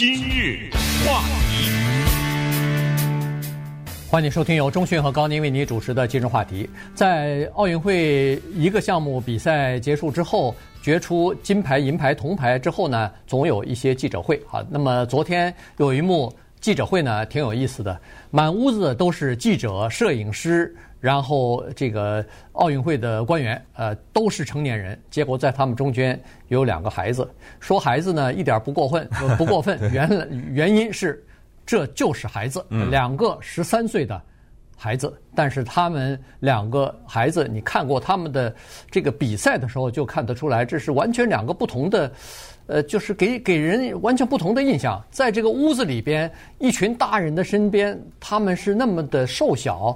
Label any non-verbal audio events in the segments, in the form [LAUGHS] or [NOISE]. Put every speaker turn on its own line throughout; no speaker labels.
今日话题，
欢迎收听由钟讯和高宁为您主持的今日话题。在奥运会一个项目比赛结束之后，决出金牌、银牌、铜牌之后呢，总有一些记者会啊。那么昨天有一幕记者会呢，挺有意思的，满屋子都是记者、摄影师。然后这个奥运会的官员，呃，都是成年人。结果在他们中间有两个孩子，说孩子呢一点不过分，[LAUGHS] 不过分。原来原因是这就是孩子，两个十三岁的孩子。但是他们两个孩子，你看过他们的这个比赛的时候，就看得出来，这是完全两个不同的，呃，就是给给人完全不同的印象。在这个屋子里边，一群大人的身边，他们是那么的瘦小。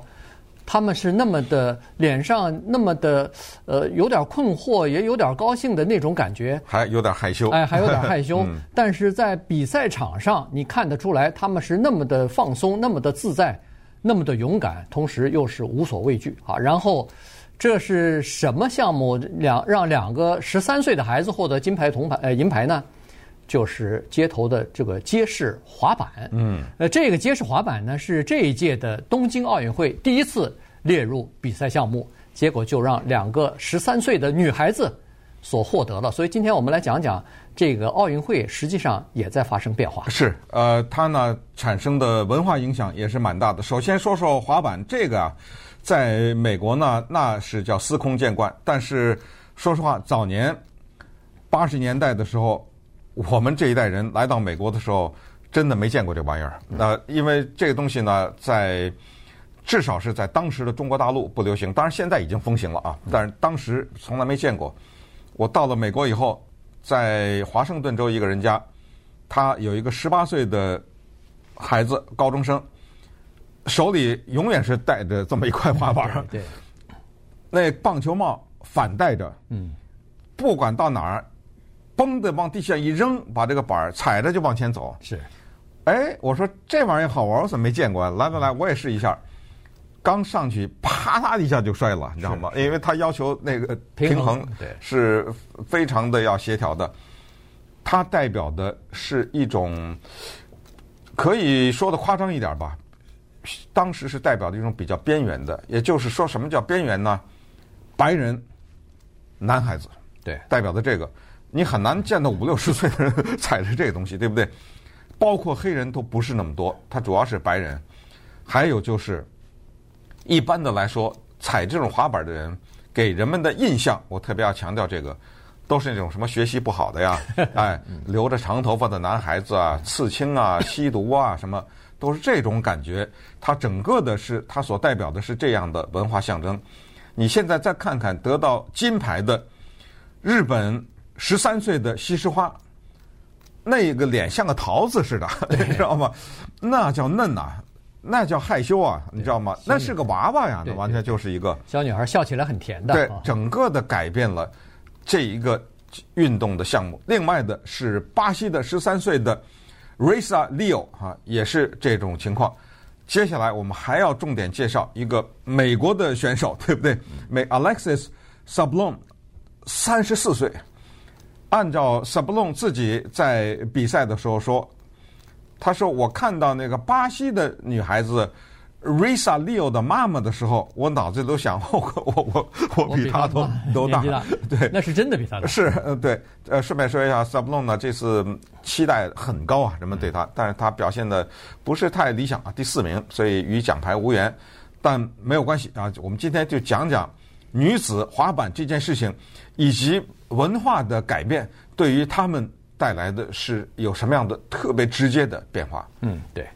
他们是那么的脸上那么的呃有点困惑，也有点高兴的那种感觉，
还有点害羞，
哎，还有点害羞。[LAUGHS] 嗯、但是在比赛场上，你看得出来他们是那么的放松，那么的自在，那么的勇敢，同时又是无所畏惧啊。然后这是什么项目？两让两个十三岁的孩子获得金牌、铜牌、呃银牌呢？就是街头的这个街式滑板，嗯，呃，这个街式滑板呢是这一届的东京奥运会第一次列入比赛项目，结果就让两个十三岁的女孩子所获得了。所以今天我们来讲讲这个奥运会，实际上也在发生变化。
是，呃，它呢产生的文化影响也是蛮大的。首先说说滑板这个啊，在美国呢那是叫司空见惯，但是说实话，早年八十年代的时候。我们这一代人来到美国的时候，真的没见过这玩意儿。那因为这个东西呢，在至少是在当时的中国大陆不流行，当然现在已经风行了啊。但是当时从来没见过。我到了美国以后，在华盛顿州一个人家，他有一个十八岁的孩子，高中生，手里永远是带着这么一块滑板。
对。
那棒球帽反戴着。嗯。不管到哪儿。嘣的往地下一扔，把这个板儿踩着就往前走。
是，
哎，我说这玩意儿好玩，我怎么没见过？来来来，我也试一下。刚上去，啪嗒一下就摔了，你知道吗？因为他要求那个平衡，是非常的要协调的。它代表的是一种，可以说的夸张一点吧，当时是代表的一种比较边缘的。也就是说，什么叫边缘呢？白人男孩子，
对，
代表的这个。你很难见到五六十岁的人 [LAUGHS] 踩着这个东西，对不对？包括黑人都不是那么多，他主要是白人。还有就是，一般的来说，踩这种滑板的人给人们的印象，我特别要强调这个，都是那种什么学习不好的呀，[LAUGHS] 哎，留着长头发的男孩子啊，刺青啊，吸毒啊，什么都是这种感觉。他整个的是，他所代表的是这样的文化象征。你现在再看看得到金牌的日本。十三岁的西施花，那个脸像个桃子似的，[LAUGHS] [LAUGHS] 你知道吗？那叫嫩呐、啊，那叫害羞啊，你知道吗？那是个娃娃呀，那完全就是一个
小女孩，笑起来很甜的。
对，整个的改变了这一个运动的项目。另外的是巴西的十三岁的 Ressa Leo 哈，也是这种情况。接下来我们还要重点介绍一个美国的选手，对不对？美 Alexis Sablon，三十四岁。按照 Sablon 自己在比赛的时候说，他说：“我看到那个巴西的女孩子 Ressa Leo 的妈妈的时候，我脑子里都想，[LAUGHS] 我我我我比她都都 [LAUGHS] 大，对，
那是真的比她大。
是，嗯，对。呃，顺便说一下，s a b l o n 呢这次期待很高啊，人们对他，但是他表现的不是太理想啊，第四名，所以与奖牌无缘。但没有关系啊，我们今天就讲讲女子滑板这件事情，以及。文化的改变对于他们带来的是有什么样的特别直接的变化？
嗯，对，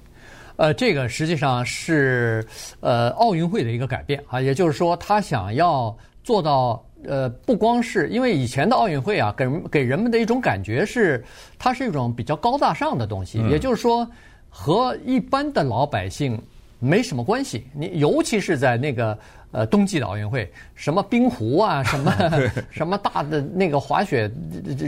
呃，这个实际上是呃奥运会的一个改变啊，也就是说，他想要做到呃，不光是因为以前的奥运会啊，给人给人们的一种感觉是它是一种比较高大上的东西，嗯、也就是说和一般的老百姓没什么关系。你尤其是在那个呃冬季的奥运会，什么冰壶啊，什么 [LAUGHS] [LAUGHS] 什么大的那个滑雪，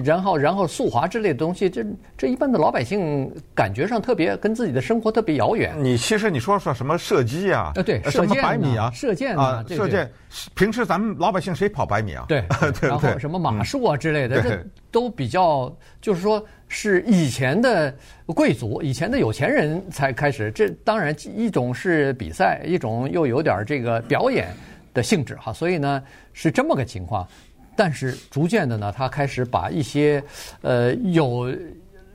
然后然后速滑之类的东西，这这一般的老百姓感觉上特别跟自己的生活特别遥远。
你其实你说说什么射击啊？
呃，对，
什么百米啊？
射箭
啊，
对
射箭。平时咱们老百姓谁跑百米啊？
对，[LAUGHS] 然后什么马术啊之类的，这都比较就是说。是以前的贵族，以前的有钱人才开始。这当然一种是比赛，一种又有点这个表演的性质哈。所以呢是这么个情况。但是逐渐的呢，他开始把一些呃有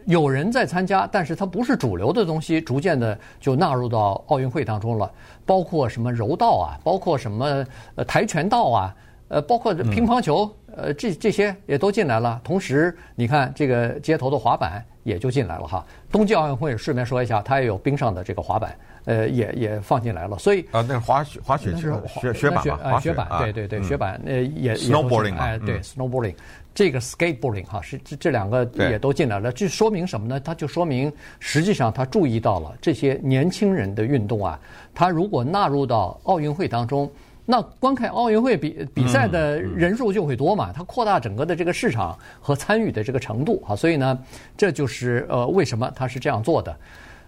有人在参加，但是他不是主流的东西，逐渐的就纳入到奥运会当中了。包括什么柔道啊，包括什么跆拳道啊。呃，包括乒乓球，呃，这这些也都进来了。同时，你看这个街头的滑板也就进来了哈。冬季奥运会顺便说一下，它也有冰上的这个滑板，呃，也也放进来了。所以
啊，那是滑雪滑雪是雪雪板嘛？
雪板，对对对，雪板呃也
snowboarding
哎，对 snowboarding，这个 skateboarding 哈是这这两个也都进来了。这说明什么呢？它就说明实际上他注意到了这些年轻人的运动啊，他如果纳入到奥运会当中。那观看奥运会比比赛的人数就会多嘛，它扩大整个的这个市场和参与的这个程度啊，所以呢，这就是呃为什么它是这样做的，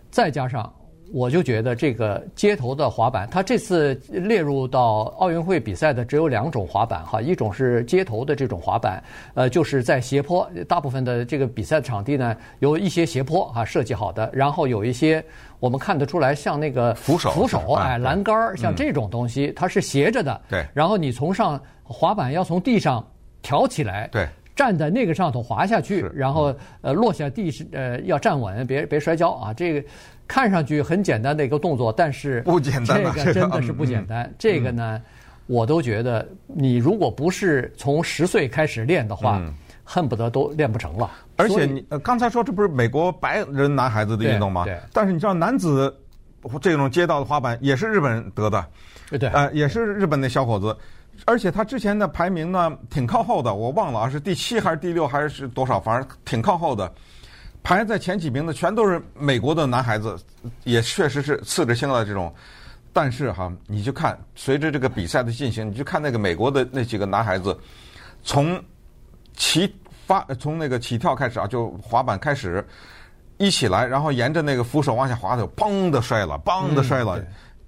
再加上。我就觉得这个街头的滑板，它这次列入到奥运会比赛的只有两种滑板哈，一种是街头的这种滑板，呃，就是在斜坡，大部分的这个比赛场地呢有一些斜坡啊设计好的，然后有一些我们看得出来像那个
扶手
扶手哎栏杆儿像这种东西它是斜着的，
对，
然后你从上滑板要从地上挑起来，
对。
站在那个上头滑下去，然后呃落下地是呃要站稳，别别摔跤啊！这个看上去很简单的一个动作，但是
不简单，
这个真的是不简单。这个呢，我都觉得你如果不是从十岁开始练的话，恨不得都练不成了。
而且你刚才说这不是美国白人男孩子的运动吗？
对。
但是你知道男子这种街道的滑板也是日本人得的，
对，
呃，也是日本的小伙子。而且他之前的排名呢，挺靠后的，我忘了啊，是第七还是第六还是多少，反正挺靠后的。排在前几名的全都是美国的男孩子，也确实是次着心了这种。但是哈，你就看随着这个比赛的进行，你就看那个美国的那几个男孩子，从起发从那个起跳开始啊，就滑板开始一起来，然后沿着那个扶手往下滑的，砰的摔了，砰的摔了，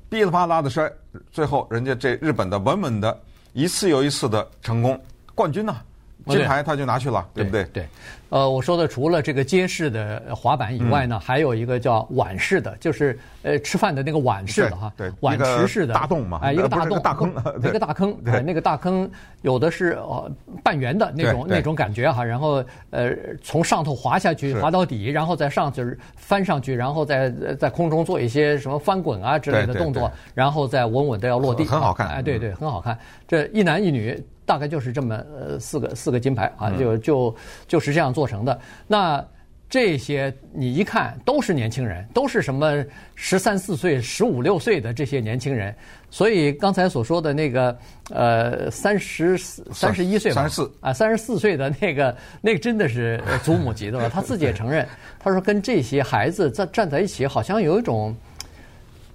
噼里啪啦的摔，最后人家这日本的稳稳的。一次又一次的成功，冠军呢、啊？金牌他就拿去了，对，对不对？
对，呃，我说的除了这个街式的滑板以外呢，嗯、还有一个叫碗式的，就是呃吃饭的那个碗式的哈，
对，
碗池式的。
大洞嘛，
哎，一个大洞，
大坑，
一个大坑，哎，那个大坑有的是呃半圆的那种那种感觉哈，然后呃从上头滑下去，滑到底，然后再上去翻上去，然后再在空中做一些什么翻滚啊之类的动作，然后再稳稳的要落地，
很好看，
哎，对对，很好看，这一男一女。大概就是这么呃四个四个金牌啊，就就就是这样做成的。那这些你一看都是年轻人，都是什么十三四岁、十五六岁的这些年轻人。所以刚才所说的那个呃三十三十一岁吧，
三十四
啊三十四岁的那个 [LAUGHS] 那个真的是祖母级的了。[LAUGHS] 他自己也承认，他说跟这些孩子在站在一起，好像有一种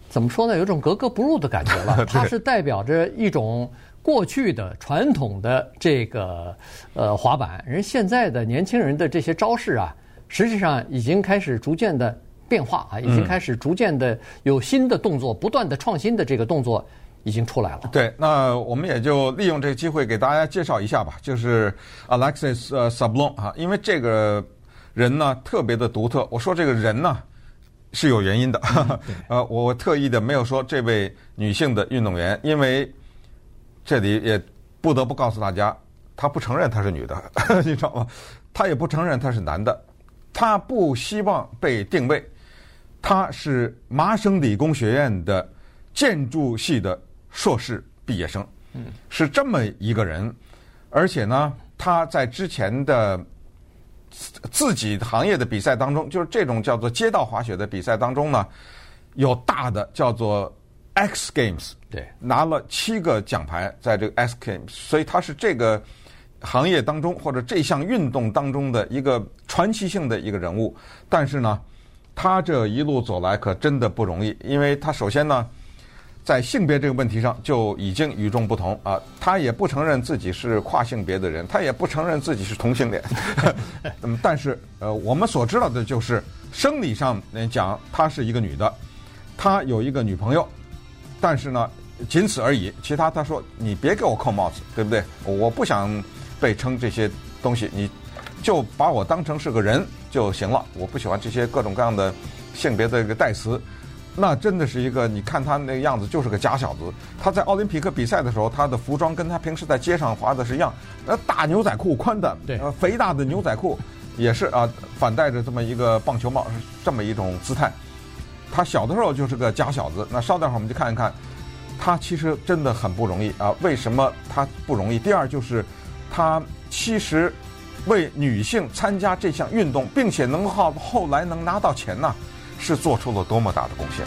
怎么说呢？有一种格格不入的感觉了。[LAUGHS] 他是代表着一种。过去的传统的这个呃滑板，人现在的年轻人的这些招式啊，实际上已经开始逐渐的变化啊，已经开始逐渐的有新的动作，不断的创新的这个动作已经出来了。
对，那我们也就利用这个机会给大家介绍一下吧，就是 Alexis 呃 Sablon 啊，因为这个人呢特别的独特。我说这个人呢是有原因的，嗯、[LAUGHS] 呃，我特意的没有说这位女性的运动员，因为。这里也不得不告诉大家，他不承认他是女的，[LAUGHS] 你知道吗？他也不承认他是男的，他不希望被定位。他是麻省理工学院的建筑系的硕士毕业生，是这么一个人。而且呢，他在之前的自己行业的比赛当中，就是这种叫做街道滑雪的比赛当中呢，有大的叫做。X Games
对，
拿了七个奖牌，在这个 X Games，所以他是这个行业当中或者这项运动当中的一个传奇性的一个人物。但是呢，他这一路走来可真的不容易，因为他首先呢，在性别这个问题上就已经与众不同啊！他也不承认自己是跨性别的人，他也不承认自己是同性恋。嗯，[LAUGHS] 但是呃，我们所知道的就是生理上来讲，她是一个女的，她有一个女朋友，但是呢，仅此而已。其他他说你别给我扣帽子，对不对？我不想被称这些东西，你就把我当成是个人就行了。我不喜欢这些各种各样的性别的一个代词。那真的是一个，你看他那个样子就是个假小子。他在奥林匹克比赛的时候，他的服装跟他平时在街上滑的是一样，那大牛仔裤，宽的，
对，
肥大的牛仔裤，也是啊，反戴着这么一个棒球帽，这么一种姿态。他小的时候就是个假小子。那稍等会儿我们就看一看，他其实真的很不容易啊。为什么他不容易？第二就是，他其实为女性参加这项运动，并且能后后来能拿到钱呢。是做出了多么大的贡献！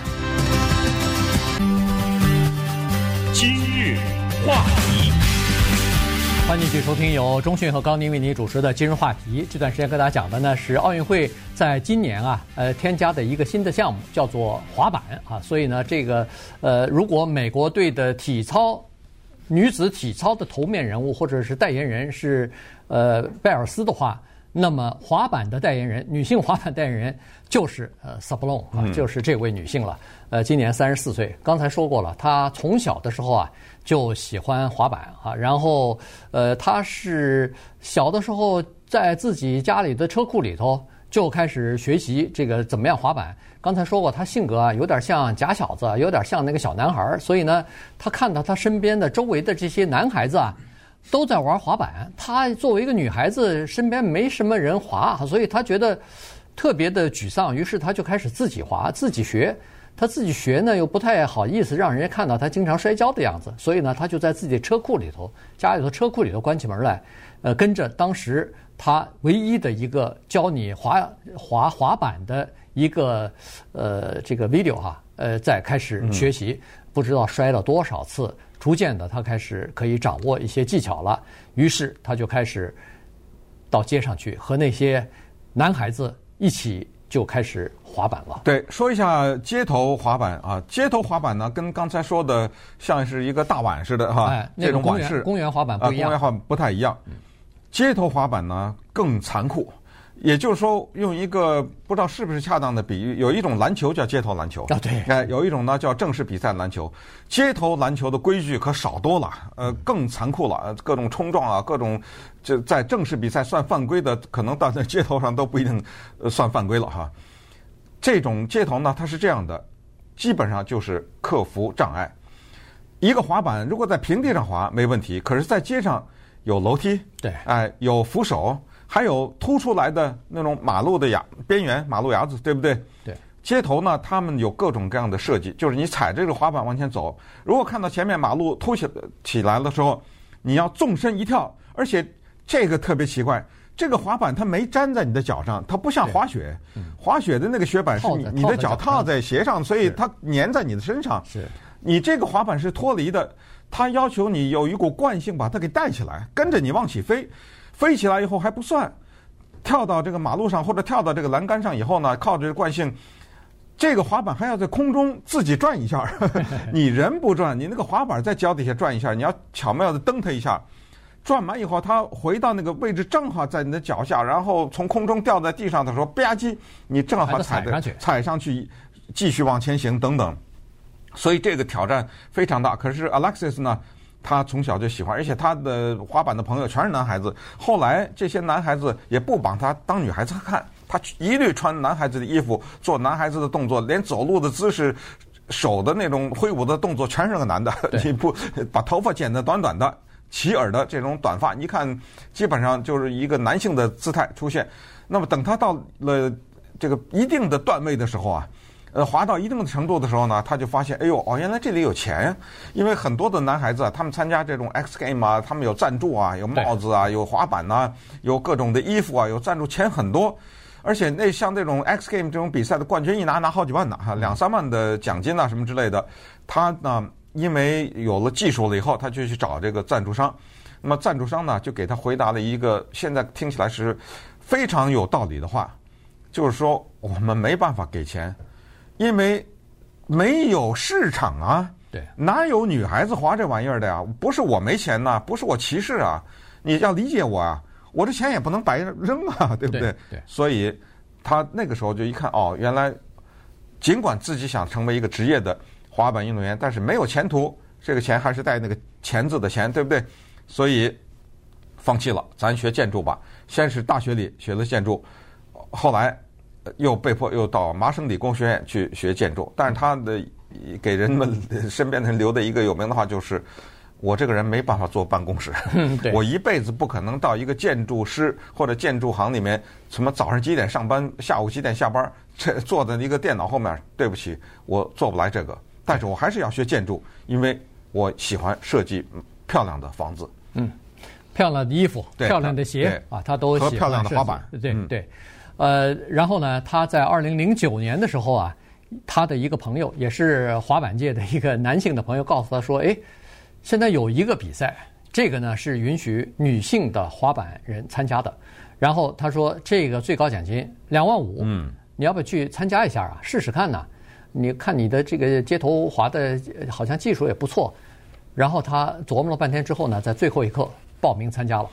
今日话题，
欢迎继续收听由中讯和高宁为您主持的今日话题。这段时间跟大家讲的呢是奥运会在今年啊，呃，添加的一个新的项目，叫做滑板啊。所以呢，这个呃，如果美国队的体操女子体操的头面人物或者是代言人是呃拜尔斯的话。那么滑板的代言人，女性滑板代言人就是呃 Sablon 啊，就是这位女性了。呃，今年三十四岁。刚才说过了，她从小的时候啊就喜欢滑板啊，然后呃，她是小的时候在自己家里的车库里头就开始学习这个怎么样滑板。刚才说过，她性格啊有点像假小子，有点像那个小男孩儿，所以呢，她看到她身边的周围的这些男孩子啊。都在玩滑板，她作为一个女孩子，身边没什么人滑，所以她觉得特别的沮丧。于是她就开始自己滑，自己学。她自己学呢，又不太好意思让人家看到她经常摔跤的样子，所以呢，她就在自己车库里头，家里头车库里头关起门来，呃，跟着当时她唯一的一个教你滑滑滑板的一个呃这个 video 哈，呃，在开始学习，不知道摔了多少次。逐渐的，他开始可以掌握一些技巧了。于是，他就开始到街上去和那些男孩子一起就开始滑板了。
对，说一下街头滑板啊，街头滑板呢，跟刚才说的像是一个大碗似的哈，
哎、
这种碗式
公园滑板不一样，
公园滑板不太一样。街头滑板呢更残酷。也就是说，用一个不知道是不是恰当的比喻，有一种篮球叫街头篮球
啊，对，
哎，有一种呢叫正式比赛篮球。街头篮球的规矩可少多了，呃，更残酷了，各种冲撞啊，各种就在正式比赛算犯规的，可能到在街头上都不一定算犯规了哈。这种街头呢，它是这样的，基本上就是克服障碍。一个滑板如果在平地上滑没问题，可是在街上有楼梯，
对，
哎，有扶手。还有凸出来的那种马路的牙边缘，马路牙子，对不对？
对。
街头呢，他们有各种各样的设计，就是你踩着这个滑板往前走，如果看到前面马路凸起起来的时候，你要纵身一跳，而且这个特别奇怪，这个滑板它没粘在你的脚上，它不像滑雪，滑雪的那个雪板是你你的脚套在鞋上，所以它粘在你的身上。
是。
你这个滑板是脱离的，它要求你有一股惯性把它给带起来，跟着你往起飞。飞起来以后还不算，跳到这个马路上或者跳到这个栏杆上以后呢，靠着惯性，这个滑板还要在空中自己转一下。[LAUGHS] 你人不转，你那个滑板在脚底下转一下，你要巧妙的蹬它一下，转完以后它回到那个位置，正好在你的脚下，然后从空中掉在地上的时候，吧唧，你正好踩
上去，
踩上去，继续往前行等等。所以这个挑战非常大。可是 Alexis 呢？他从小就喜欢，而且他的滑板的朋友全是男孩子。后来这些男孩子也不把他当女孩子看，他一律穿男孩子的衣服，做男孩子的动作，连走路的姿势、手的那种挥舞的动作，全是个男的。[LAUGHS] 你不把头发剪得短短的、齐耳的这种短发，一看基本上就是一个男性的姿态出现。那么等他到了这个一定的段位的时候啊。呃，滑到一定的程度的时候呢，他就发现，哎呦，哦，原来这里有钱呀！因为很多的男孩子啊，他们参加这种 X Game 啊，他们有赞助啊，有帽子啊，有滑板呐、啊，有各种的衣服啊，有赞助，钱很多。而且那像这种 X Game 这种比赛的冠军一拿拿好几万呢，哈，两三万的奖金啊什么之类的。他呢，因为有了技术了以后，他就去找这个赞助商。那么赞助商呢，就给他回答了一个现在听起来是非常有道理的话，就是说我们没办法给钱。因为没有市场啊，
对，
哪有女孩子滑这玩意儿的呀？不是我没钱呐，不是我歧视啊，你要理解我啊，我这钱也不能白扔啊，[LAUGHS] 对不对？
对对
所以他那个时候就一看，哦，原来尽管自己想成为一个职业的滑板运动员，但是没有前途，这个钱还是带那个钱字的钱，对不对？所以放弃了，咱学建筑吧。先是大学里学了建筑，后来又被迫又到麻省理工学院去学建筑。但是他的给人们 [LAUGHS] 身边的人留的一个有名的话就是：我这个人没办法坐办公室，[LAUGHS] 我一辈子不可能到一个建筑师或者建筑行里面，什么早上几点上班，下午几点下班，这坐在一个电脑后面。对不起，我做不来这个。但是我还是要学建筑，因为我喜欢设计漂亮的房子。
嗯。漂亮的衣服，漂亮的鞋啊，他都喜欢。
漂亮的滑板，
对对。呃，然后呢，他在二零零九年的时候啊，他的一个朋友也是滑板界的一个男性的朋友，告诉他说：“哎，现在有一个比赛，这个呢是允许女性的滑板人参加的。然后他说，这个最高奖金两万五，嗯，你要不要去参加一下啊？试试看呢？你看你的这个街头滑的好像技术也不错。然后他琢磨了半天之后呢，在最后一刻。报名参加了，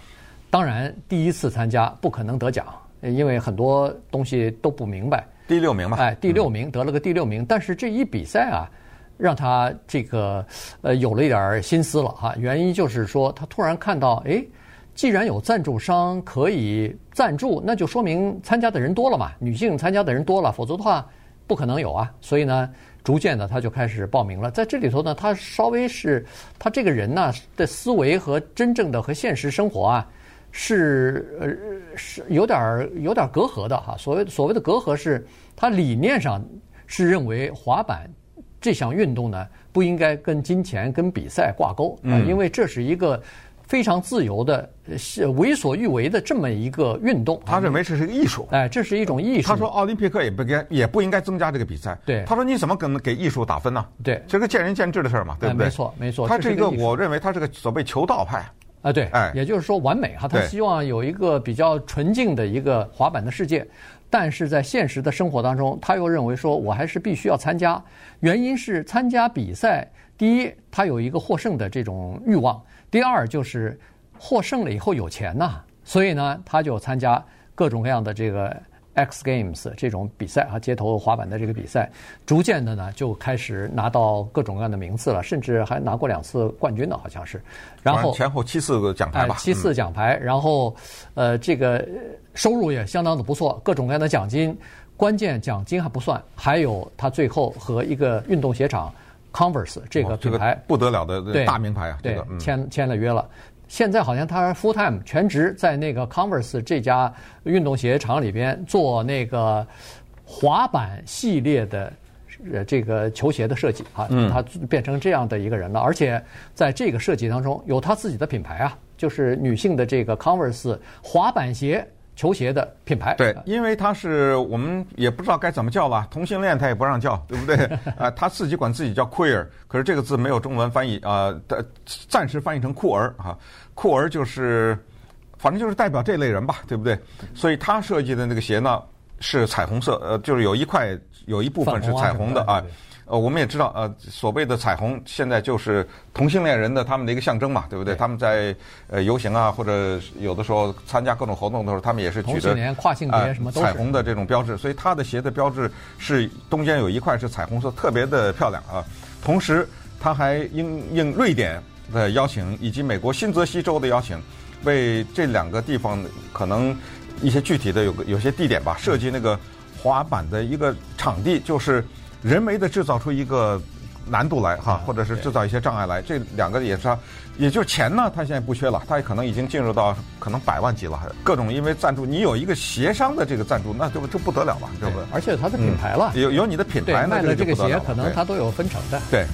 当然第一次参加不可能得奖，因为很多东西都不明白。
第六名嘛，
哎，第六名得了个第六名，嗯、但是这一比赛啊，让他这个呃有了一点心思了哈。原因就是说，他突然看到，哎，既然有赞助商可以赞助，那就说明参加的人多了嘛，女性参加的人多了，否则的话不可能有啊。所以呢。逐渐的，他就开始报名了。在这里头呢，他稍微是他这个人呢的思维和真正的和现实生活啊，是呃是有点有点隔阂的哈。所谓所谓的隔阂是，他理念上是认为滑板这项运动呢不应该跟金钱跟比赛挂钩啊，因为这是一个。非常自由的，为所欲为的这么一个运动，
他认为这是一个艺术。
哎，这是一种艺术。
他说奥林匹克也不该，也不应该增加这个比赛。
对，
他说你怎么可能给艺术打分呢？
对，
这个见仁见智的事儿嘛，对不对？
没错，没错。
他这个我认为他是个所谓求道派。
啊，对，哎，也就是说完美哈，他希望有一个比较纯净的一个滑板的世界，但是在现实的生活当中，他又认为说我还是必须要参加，原因是参加比赛，第一，他有一个获胜的这种欲望。第二就是获胜了以后有钱呐，所以呢，他就参加各种各样的这个 X Games 这种比赛啊，街头滑板的这个比赛，逐渐的呢就开始拿到各种各样的名次了，甚至还拿过两次冠军呢，好像是。然后
前后七次个奖牌吧，
七次奖牌，然后呃，这个收入也相当的不错，各种各样的奖金，关键奖金还不算，还有他最后和一个运动鞋厂。Converse 这个品牌
不得了的大名牌啊，
对，签签了约了。现在好像他 full time 全职在那个 Converse 这家运动鞋厂里边做那个滑板系列的呃这个球鞋的设计啊，他变成这样的一个人了。而且在这个设计当中有他自己的品牌啊，就是女性的这个 Converse 滑板鞋。球鞋的品牌，
对，因为他是我们也不知道该怎么叫吧，同性恋他也不让叫，对不对？[LAUGHS] 啊，他自己管自己叫 queer，可是这个字没有中文翻译啊，呃，暂时翻译成酷儿啊，酷儿就是，反正就是代表这类人吧，对不对？所以他设计的那个鞋呢是彩虹色，呃，就是有一块有一部分是彩虹的啊。呃，我们也知道，呃，所谓的彩虹现在就是同性恋人的他们的一个象征嘛，对不对？对他们在呃游行啊，或者有的时候参加各种活动的时候，他们也是举着
跨性别什么
彩虹的这种标志，所以他的鞋的标志是中间有一块是彩虹色，特别的漂亮啊。同时，他还应应瑞典的邀请以及美国新泽西州的邀请，为这两个地方可能一些具体的有个有些地点吧，设计那个滑板的一个场地，就是。人为的制造出一个难度来哈，或者是制造一些障碍来，这两个也是，也就是钱呢，他现在不缺了，他也可能已经进入到可能百万级了，各种因为赞助，你有一个协商的这个赞助，那就就不得了了，对不对？
而且他的品牌了，
有有你的品牌，
卖了这个鞋，可能他都有分成的，
对。